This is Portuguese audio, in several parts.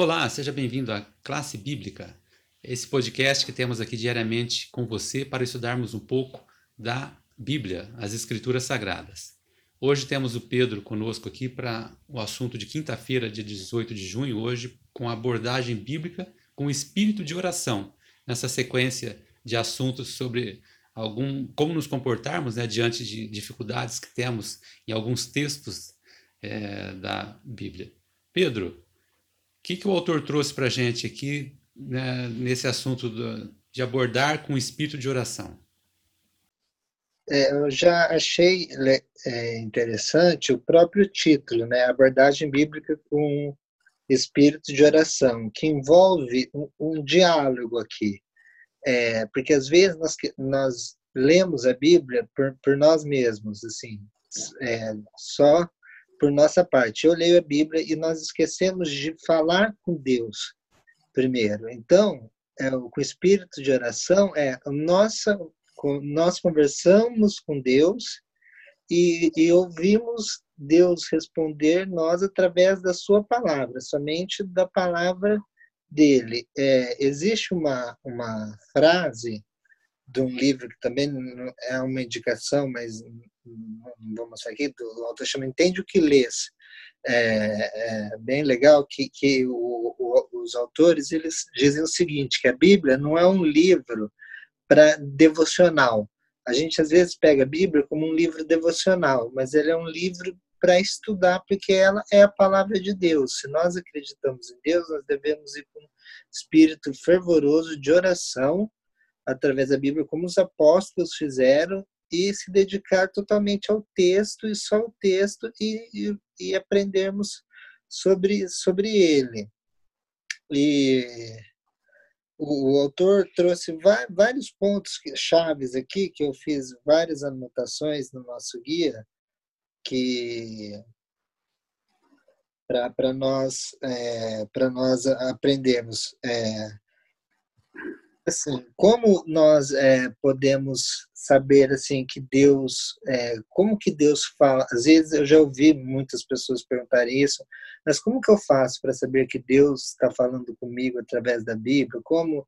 Olá, seja bem-vindo à Classe Bíblica, esse podcast que temos aqui diariamente com você para estudarmos um pouco da Bíblia, as Escrituras Sagradas. Hoje temos o Pedro conosco aqui para o assunto de quinta-feira, dia 18 de junho, hoje com a abordagem bíblica com espírito de oração, nessa sequência de assuntos sobre algum como nos comportarmos né, diante de dificuldades que temos em alguns textos é, da Bíblia. Pedro, que, que o autor trouxe para a gente aqui né, nesse assunto do, de abordar com espírito de oração? É, eu já achei é, interessante o próprio título, né, abordagem bíblica com espírito de oração, que envolve um, um diálogo aqui, é, porque às vezes nós, nós lemos a Bíblia por, por nós mesmos, assim, é, só por nossa parte. Eu leio a Bíblia e nós esquecemos de falar com Deus primeiro. Então, é, o espírito de oração, é nossa, nós conversamos com Deus e, e ouvimos Deus responder nós através da sua palavra, somente da palavra dele. É, existe uma, uma frase de um livro que também é uma indicação, mas mostrar aqui, autor chama Entende o que lês. É, é bem legal que, que o, o, os autores eles dizem o seguinte, que a Bíblia não é um livro para devocional. A gente às vezes pega a Bíblia como um livro devocional, mas ele é um livro para estudar, porque ela é a palavra de Deus. Se nós acreditamos em Deus, nós devemos ir com espírito fervoroso de oração através da Bíblia, como os apóstolos fizeram, e se dedicar totalmente ao texto e só ao texto e, e, e aprendermos sobre, sobre ele. E o, autor trouxe vários pontos chaves aqui, que eu fiz várias anotações no nosso guia, que para nós é, nós aprendermos é, assim, como nós é, podemos saber assim que Deus, é, como que Deus fala? Às vezes eu já ouvi muitas pessoas perguntarem isso, mas como que eu faço para saber que Deus está falando comigo através da Bíblia? Como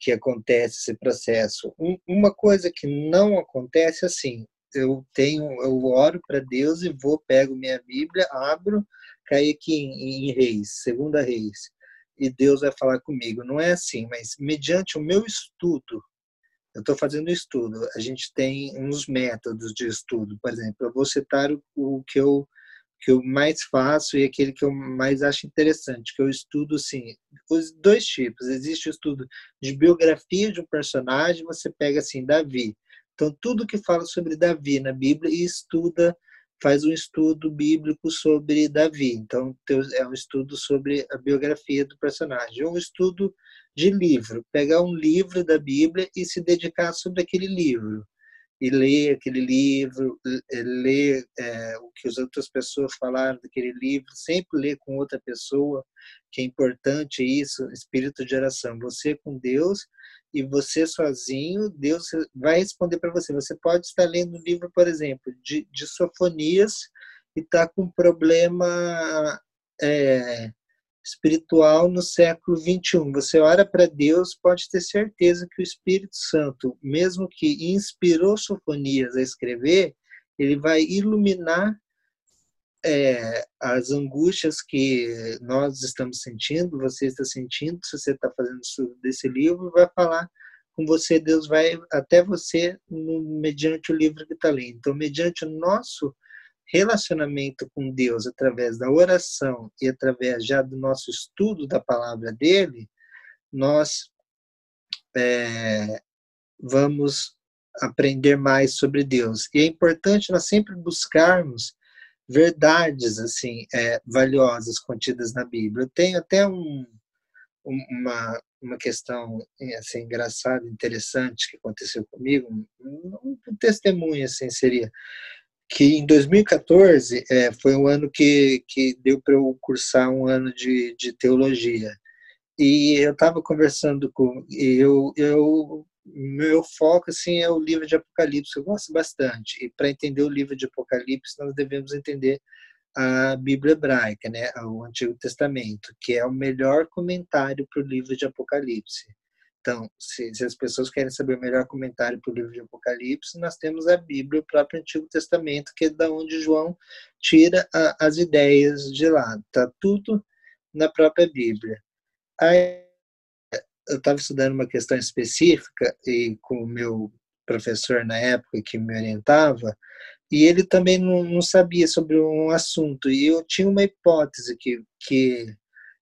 que acontece esse processo? Um, uma coisa que não acontece assim, eu tenho, eu oro para Deus e vou pego minha Bíblia, abro, caí aqui em, em Reis, Segunda Reis e Deus vai falar comigo. Não é assim, mas mediante o meu estudo, eu estou fazendo estudo, a gente tem uns métodos de estudo. Por exemplo, eu vou citar o, o que eu que eu mais faço e aquele que eu mais acho interessante, que eu estudo assim, os dois tipos. Existe o estudo de biografia de um personagem, você pega assim, Davi. Então, tudo que fala sobre Davi na Bíblia e estuda faz um estudo bíblico sobre Davi. Então, é um estudo sobre a biografia do personagem. Um estudo de livro, pegar um livro da Bíblia e se dedicar sobre aquele livro. E ler aquele livro, ler é, o que as outras pessoas falaram daquele livro, sempre ler com outra pessoa, que é importante isso, espírito de oração. Você com Deus e você sozinho, Deus vai responder para você. Você pode estar lendo um livro, por exemplo, de, de sofonias e está com um problema é, espiritual no século 21. Você ora para Deus, pode ter certeza que o Espírito Santo, mesmo que inspirou Sofonias a escrever, ele vai iluminar é, as angústias que nós estamos sentindo, você está sentindo, se você está fazendo isso desse livro, vai falar com você, Deus vai até você no, mediante o livro que está lendo. Então, mediante o nosso relacionamento com Deus através da oração e através já do nosso estudo da palavra dele, nós é, vamos aprender mais sobre Deus. E é importante nós sempre buscarmos verdades assim é, valiosas contidas na Bíblia. Eu tenho até um, uma, uma questão assim engraçada, interessante que aconteceu comigo, um, um testemunho assim seria que em 2014 é, foi um ano que, que deu para eu cursar um ano de, de teologia e eu estava conversando com eu eu meu foco assim é o livro de Apocalipse, eu gosto bastante. E para entender o livro de Apocalipse, nós devemos entender a Bíblia hebraica, né, o Antigo Testamento, que é o melhor comentário para o livro de Apocalipse. Então, se, se, as pessoas querem saber o melhor comentário para o livro de Apocalipse, nós temos a Bíblia, o próprio Antigo Testamento, que é da onde João tira a, as ideias de lá. Está tudo na própria Bíblia. Aí, eu estava estudando uma questão específica e com o meu professor na época que me orientava, e ele também não, não sabia sobre um assunto. E eu tinha uma hipótese que, que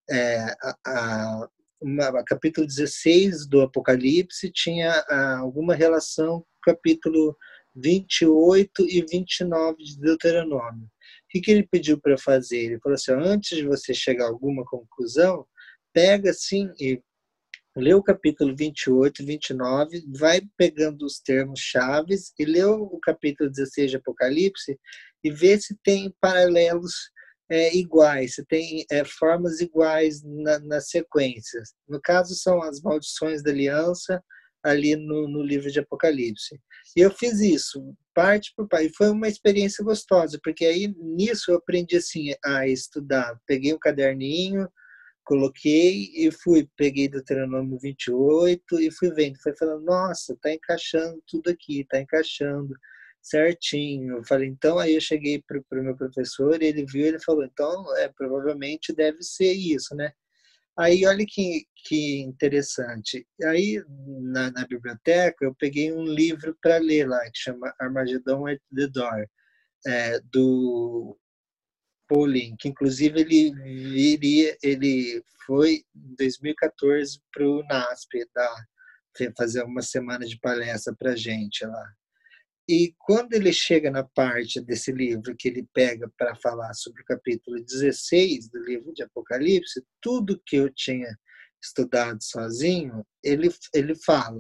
é, a, a, uma, capítulo 16 do Apocalipse tinha a, alguma relação com o capítulo 28 e 29 de Deuteronômio. O que, que ele pediu para fazer? Ele falou assim: antes de você chegar a alguma conclusão, pega assim e lê o capítulo 28 e 29, vai pegando os termos chaves e lê o capítulo 16 de Apocalipse e vê se tem paralelos é, iguais, se tem é, formas iguais na, nas sequências. No caso, são as maldições da aliança ali no, no livro de Apocalipse. E eu fiz isso, parte por parte. E foi uma experiência gostosa, porque aí nisso eu aprendi assim a estudar. Peguei um caderninho, coloquei e fui, peguei Deuteronômio 28 e fui vendo, foi falando, nossa, tá encaixando tudo aqui, tá encaixando certinho. Eu falei, então aí eu cheguei para o meu professor, ele viu, ele falou, então é provavelmente deve ser isso, né? Aí olha que, que interessante. Aí na, na biblioteca eu peguei um livro para ler lá que chama Armageddon at the Door, é, do Pauling, que inclusive ele viria, ele foi em 2014 para o NASP, da, fazer uma semana de palestra para gente lá. E quando ele chega na parte desse livro que ele pega para falar sobre o capítulo 16 do livro de Apocalipse, tudo que eu tinha estudado sozinho, ele, ele fala.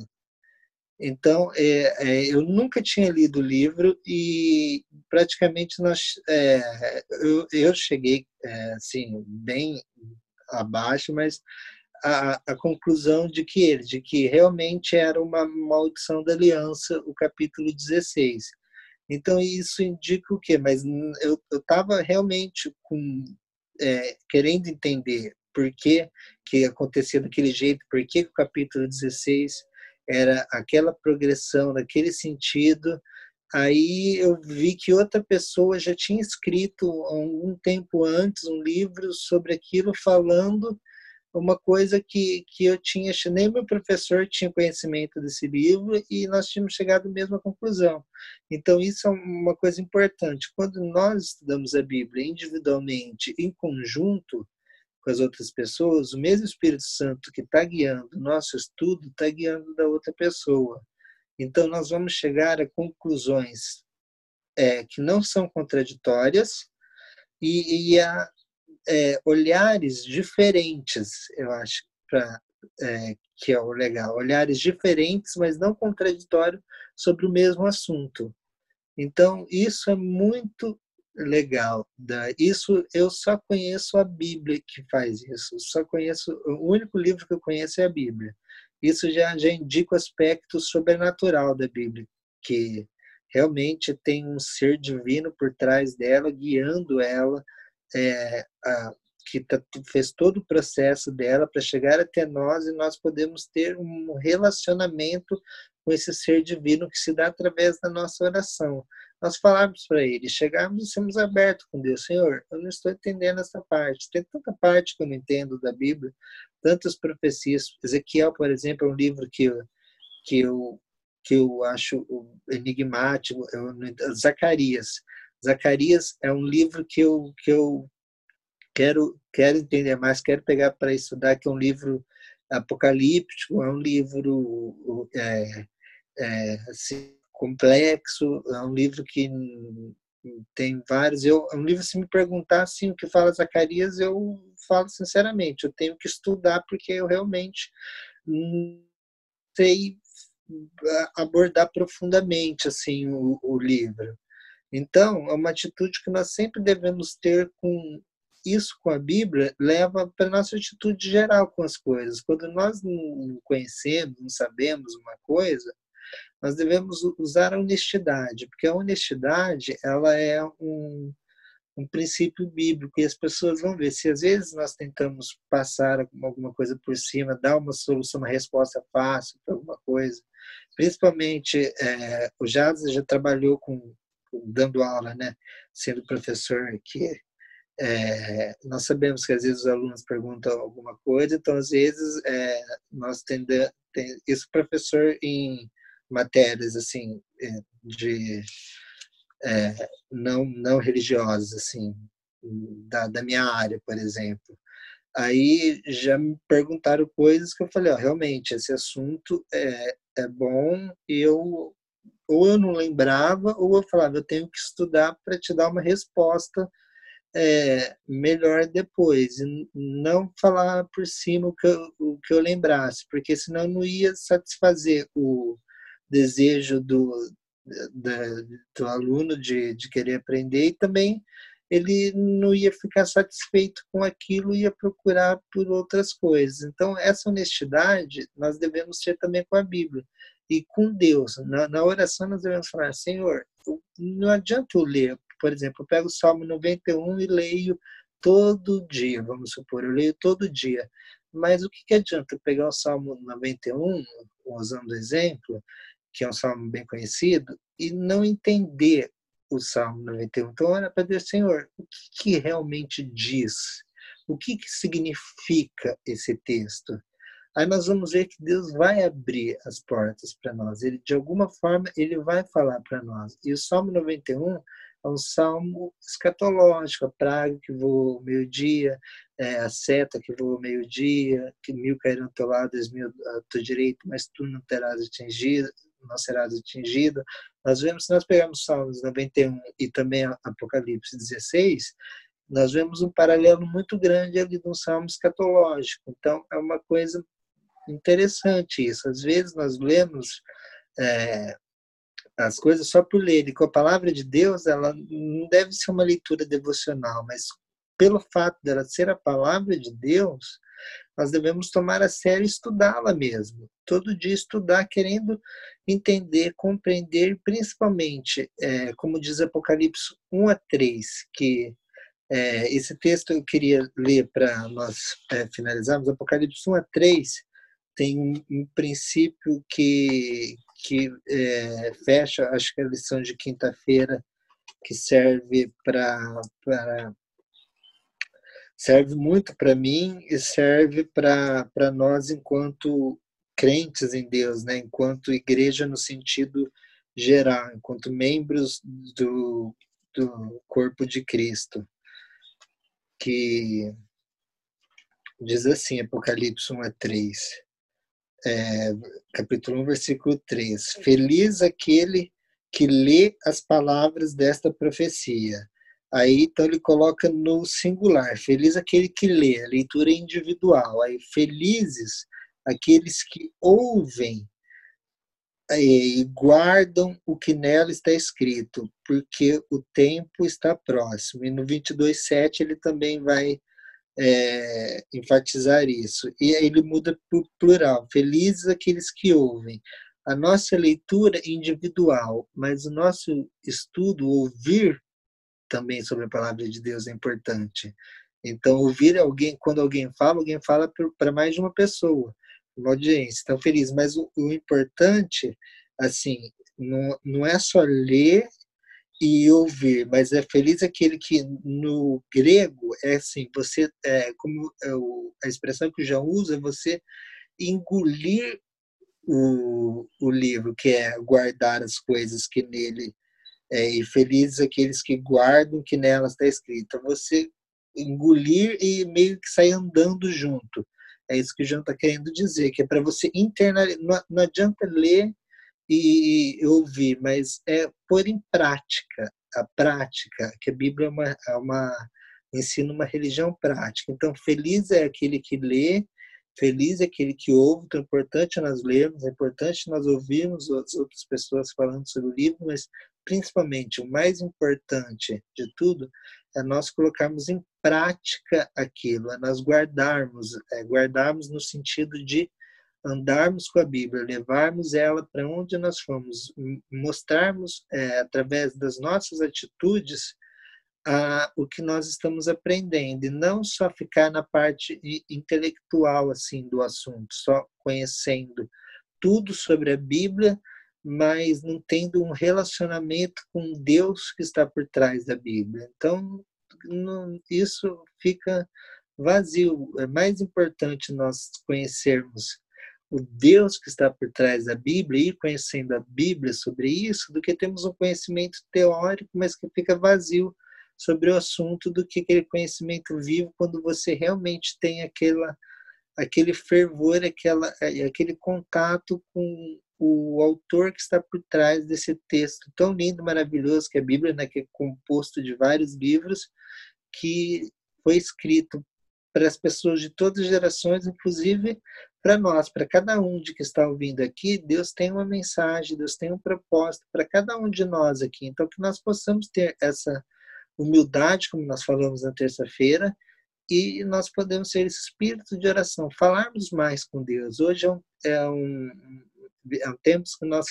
Então, é, é, eu nunca tinha lido o livro e praticamente nós, é, eu, eu, cheguei é, assim bem abaixo, mas a, a, conclusão de que ele, de que realmente era uma maldição da aliança, o capítulo 16. Então isso indica o quê? Mas eu estava realmente com, é, querendo entender por que, que acontecia daquele jeito, por que o capítulo 16 era aquela progressão naquele sentido. Aí eu vi que outra pessoa já tinha escrito algum tempo antes um livro sobre aquilo, falando uma coisa que, que eu tinha, nem meu professor tinha conhecimento desse livro e nós tínhamos chegado à mesma conclusão. Então, isso é uma coisa importante. Quando nós estudamos a Bíblia individualmente, em conjunto, com as outras pessoas, o mesmo Espírito Santo que está guiando o nosso estudo está guiando da outra pessoa. Então, nós vamos chegar a conclusões é, que não são contraditórias e, e a é, olhares diferentes, eu acho, pra, é, que é o legal. Olhares diferentes, mas não contraditórios sobre o mesmo assunto. Então, isso é muito legal. Isso eu só conheço a Bíblia que faz isso. só conheço o único livro que eu conheço é a Bíblia. Isso já já indica o aspecto sobrenatural da Bíblia, que realmente tem um ser divino por trás dela, guiando ela, é, a, que tá, fez todo o processo dela para chegar até nós e nós podemos ter um relacionamento com esse ser divino que se dá através da nossa oração nós falarmos para ele, chegarmos e sermos abertos com Deus. Senhor, eu não estou entendendo essa parte. Tem tanta parte que eu não entendo da Bíblia, tantas profecias. Ezequiel, por exemplo, é um livro que eu, que eu, que eu acho enigmático. Eu, Zacarias. Zacarias é um livro que eu, que eu quero, quero entender mais, quero pegar para estudar, que é um livro apocalíptico, é um livro é, é, assim, complexo, é um livro que tem vários. Eu, é um livro, se me perguntar assim, o que fala Zacarias, eu falo sinceramente, eu tenho que estudar porque eu realmente não sei abordar profundamente assim o, o livro. Então, é uma atitude que nós sempre devemos ter com isso com a Bíblia leva para nossa atitude geral com as coisas. Quando nós não conhecemos, não sabemos uma coisa, nós devemos usar a honestidade, porque a honestidade ela é um, um princípio bíblico e as pessoas vão ver se às vezes nós tentamos passar alguma coisa por cima, dar uma solução, uma resposta fácil para alguma coisa. Principalmente, é, o Jades já trabalhou com dando aula, né, sendo professor que é, nós sabemos que às vezes os alunos perguntam alguma coisa, então às vezes é, nós tendemos, tem, isso professor em matérias assim é, de é, não não religiosas assim da, da minha área, por exemplo. Aí já me perguntaram coisas que eu falei, ó, realmente esse assunto é, é bom e eu ou eu não lembrava ou eu falava, eu tenho que estudar para te dar uma resposta é, melhor depois, e não falar por cima o que, eu, o que eu lembrasse, porque senão não ia satisfazer o desejo do, do, do aluno de, de querer aprender e também ele não ia ficar satisfeito com aquilo e ia procurar por outras coisas. Então, essa honestidade nós devemos ter também com a Bíblia e com Deus. Na, na oração, nós devemos falar: Senhor, não adianta eu ler por exemplo, eu pego o Salmo 91 e leio todo dia, vamos supor, eu leio todo dia. Mas o que, que adianta eu pegar o Salmo 91, usando exemplo, que é um salmo bem conhecido, e não entender o Salmo 91? Então, olha para Deus, Senhor, o que, que realmente diz? O que, que significa esse texto? Aí nós vamos ver que Deus vai abrir as portas para nós. Ele, de alguma forma, ele vai falar para nós. E o Salmo 91 é um salmo escatológico, a praga que voa ao meio-dia, é, a seta que voa ao meio-dia, que mil cairão ao teu lado, dez mil à tua direita, mas tu não terás atingido, não serás atingido. Nós vemos, se nós pegarmos Salmos 91 e também Apocalipse 16, nós vemos um paralelo muito grande ali um salmo escatológico. Então, é uma coisa interessante isso. Às vezes nós lemos é, as coisas só por ler. E com a palavra de Deus, ela não deve ser uma leitura devocional, mas pelo fato dela ser a palavra de Deus, nós devemos tomar a sério estudá-la mesmo. Todo dia estudar, querendo entender, compreender, principalmente, é, como diz Apocalipse 1 a 3, que é, esse texto eu queria ler para nós é, finalizarmos. Apocalipse 1 a 3 tem um, um princípio que, que é, fecha, acho que é a lição de quinta-feira, que serve para serve muito para mim e serve para nós enquanto crentes em Deus, né? enquanto igreja no sentido geral, enquanto membros do, do corpo de Cristo. Que diz assim, Apocalipse 1 a 3 é, capítulo 1, versículo 3. Feliz aquele que lê as palavras desta profecia. Aí, então, ele coloca no singular. Feliz aquele que lê, a leitura individual. Aí, felizes aqueles que ouvem e guardam o que nela está escrito, porque o tempo está próximo. E no 22,7 ele também vai é, enfatizar isso. E aí ele muda para o plural: felizes aqueles que ouvem. A nossa leitura é individual, mas o nosso estudo, ouvir também sobre a palavra de Deus é importante. Então, ouvir alguém, quando alguém fala, alguém fala para mais de uma pessoa, uma audiência. Então, feliz. Mas o, o importante, assim, não, não é só ler e ouvir, mas é feliz aquele que no grego é assim, você é como é a expressão que o João usa, é você engolir o, o livro, que é guardar as coisas que nele é, e felizes aqueles que guardam que nelas está escrito. Então, você engolir e meio que sair andando junto. É isso que o João está querendo dizer, que é para você internalizar. Não, não adianta ler e ouvir, mas é pôr em prática a prática, que a Bíblia é uma, é uma ensina uma religião prática. Então, feliz é aquele que lê, feliz é aquele que ouve. Então, é importante nós lermos, é importante nós ouvirmos as outras pessoas falando sobre o livro, mas principalmente o mais importante de tudo é nós colocarmos em prática aquilo, é nós guardarmos, é guardarmos no sentido de andarmos com a Bíblia, levarmos ela para onde nós fomos, mostrarmos é, através das nossas atitudes o que nós estamos aprendendo e não só ficar na parte intelectual assim do assunto, só conhecendo tudo sobre a Bíblia, mas não tendo um relacionamento com Deus que está por trás da Bíblia. Então, não, isso fica vazio. É mais importante nós conhecermos o Deus que está por trás da Bíblia e ir conhecendo a Bíblia sobre isso, do que temos um conhecimento teórico, mas que fica vazio sobre o assunto, do que aquele conhecimento vivo quando você realmente tem aquela, aquele fervor, aquela, aquele contato com o autor que está por trás desse texto tão lindo, maravilhoso que é a Bíblia, né, que é composto de vários livros, que foi escrito para as pessoas de todas as gerações, inclusive para nós, para cada um de que está ouvindo aqui, Deus tem uma mensagem, Deus tem um propósito para cada um de nós aqui. Então, que nós possamos ter essa humildade, como nós falamos na terça-feira, e nós podemos ser espírito de oração, falarmos mais com Deus. Hoje é um, é um, é um tempo que nós,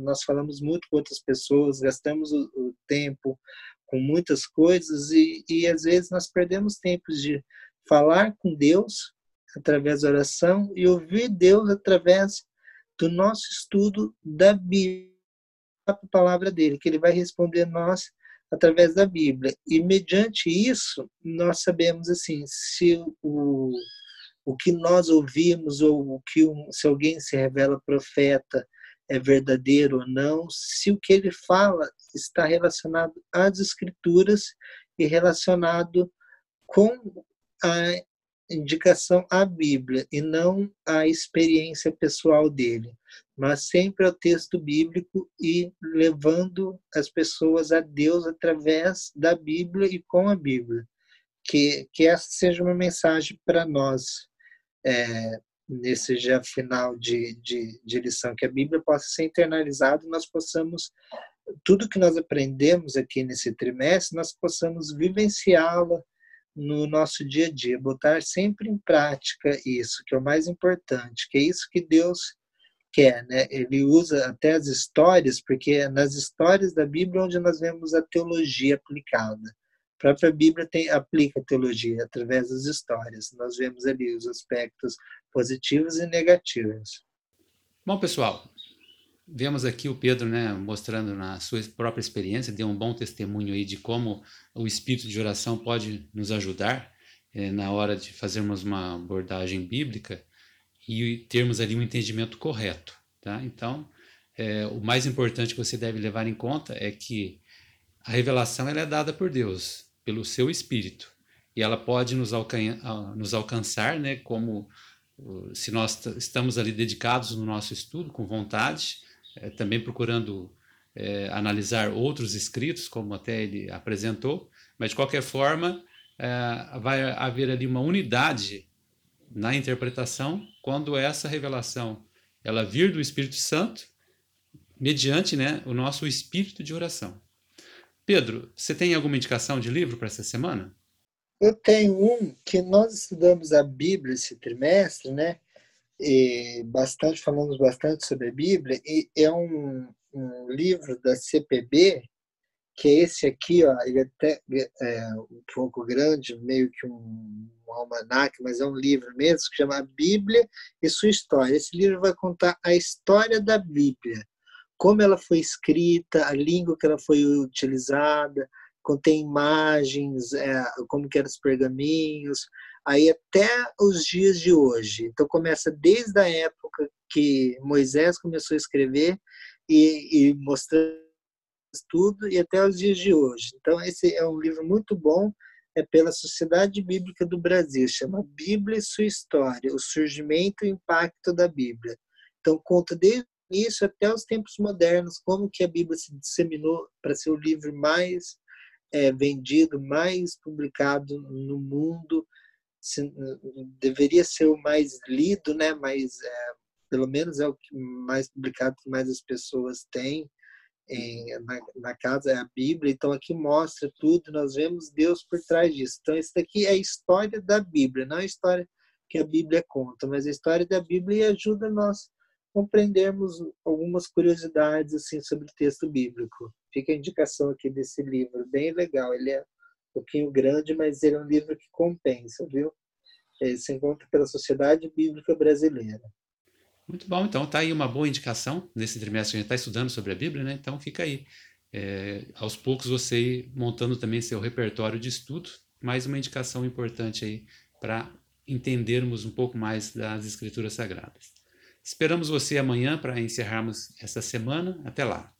nós falamos muito com outras pessoas, gastamos o, o tempo com muitas coisas e, e às vezes nós perdemos tempos de falar com Deus através da oração e ouvir Deus através do nosso estudo da Bíblia, a palavra dele, que ele vai responder a nós através da Bíblia. E mediante isso, nós sabemos assim, se o, o que nós ouvimos ou o que um, se alguém se revela profeta é verdadeiro ou não, se o que ele fala está relacionado às escrituras e relacionado com a indicação à Bíblia e não à experiência pessoal dele, mas sempre ao texto bíblico e levando as pessoas a Deus através da Bíblia e com a Bíblia. Que, que essa seja uma mensagem para nós é, nesse já final de, de, de lição, que a Bíblia possa ser internalizada e nós possamos, tudo que nós aprendemos aqui nesse trimestre, nós possamos vivenciá-la no nosso dia a dia, botar sempre em prática isso, que é o mais importante, que é isso que Deus quer, né? Ele usa até as histórias, porque é nas histórias da Bíblia onde nós vemos a teologia aplicada. A própria Bíblia tem, aplica a teologia através das histórias. Nós vemos ali os aspectos positivos e negativos. Bom, pessoal, vemos aqui o Pedro né, mostrando na sua própria experiência, deu um bom testemunho aí de como o espírito de oração pode nos ajudar é, na hora de fazermos uma abordagem bíblica e termos ali um entendimento correto. Tá? Então, é, o mais importante que você deve levar em conta é que a revelação ela é dada por Deus pelo seu espírito. E ela pode nos, alcan nos alcançar, né, como se nós estamos ali dedicados no nosso estudo, com vontade, é, também procurando é, analisar outros escritos, como até ele apresentou, mas de qualquer forma, é, vai haver ali uma unidade na interpretação quando essa revelação ela vir do Espírito Santo, mediante né, o nosso espírito de oração. Pedro, você tem alguma indicação de livro para essa semana? Eu tenho um que nós estudamos a Bíblia esse trimestre, né? E bastante falamos bastante sobre a Bíblia e é um, um livro da CPB que é esse aqui, ó, ele é até é, um pouco grande, meio que um, um almanac, mas é um livro mesmo, que chama Bíblia e sua história. Esse livro vai contar a história da Bíblia, como ela foi escrita, a língua que ela foi utilizada, contém imagens, é, como que eram os pergaminhos, aí até os dias de hoje. Então começa desde a época que Moisés começou a escrever e, e mostrando tudo e até os dias de hoje. Então esse é um livro muito bom, é pela Sociedade Bíblica do Brasil, chama Bíblia e sua história, o surgimento e o impacto da Bíblia. Então conta desde isso até os tempos modernos, como que a Bíblia se disseminou para ser o livro mais é, vendido, mais publicado no mundo, se, deveria ser o mais lido, né? Mas é, pelo menos é o que mais publicado que mais as pessoas têm em, na, na, casa é a Bíblia. Então aqui mostra tudo, nós vemos Deus por trás disso. Então isso daqui é a história da Bíblia, não a história que a Bíblia conta, mas a história da Bíblia e ajuda nós compreendermos algumas curiosidades assim sobre o texto bíblico. Fica a indicação aqui desse livro, bem legal. Ele é um pouquinho grande, mas ele é um livro que compensa, viu? Ele se encontra pela Sociedade Bíblica Brasileira. Muito bom, então tá aí uma boa indicação nesse trimestre que a gente está estudando sobre a Bíblia, né? Então fica aí. É, aos poucos você montando também seu repertório de estudo, mais uma indicação importante aí para entendermos um pouco mais das Escrituras Sagradas. Esperamos você amanhã para encerrarmos essa semana. Até lá!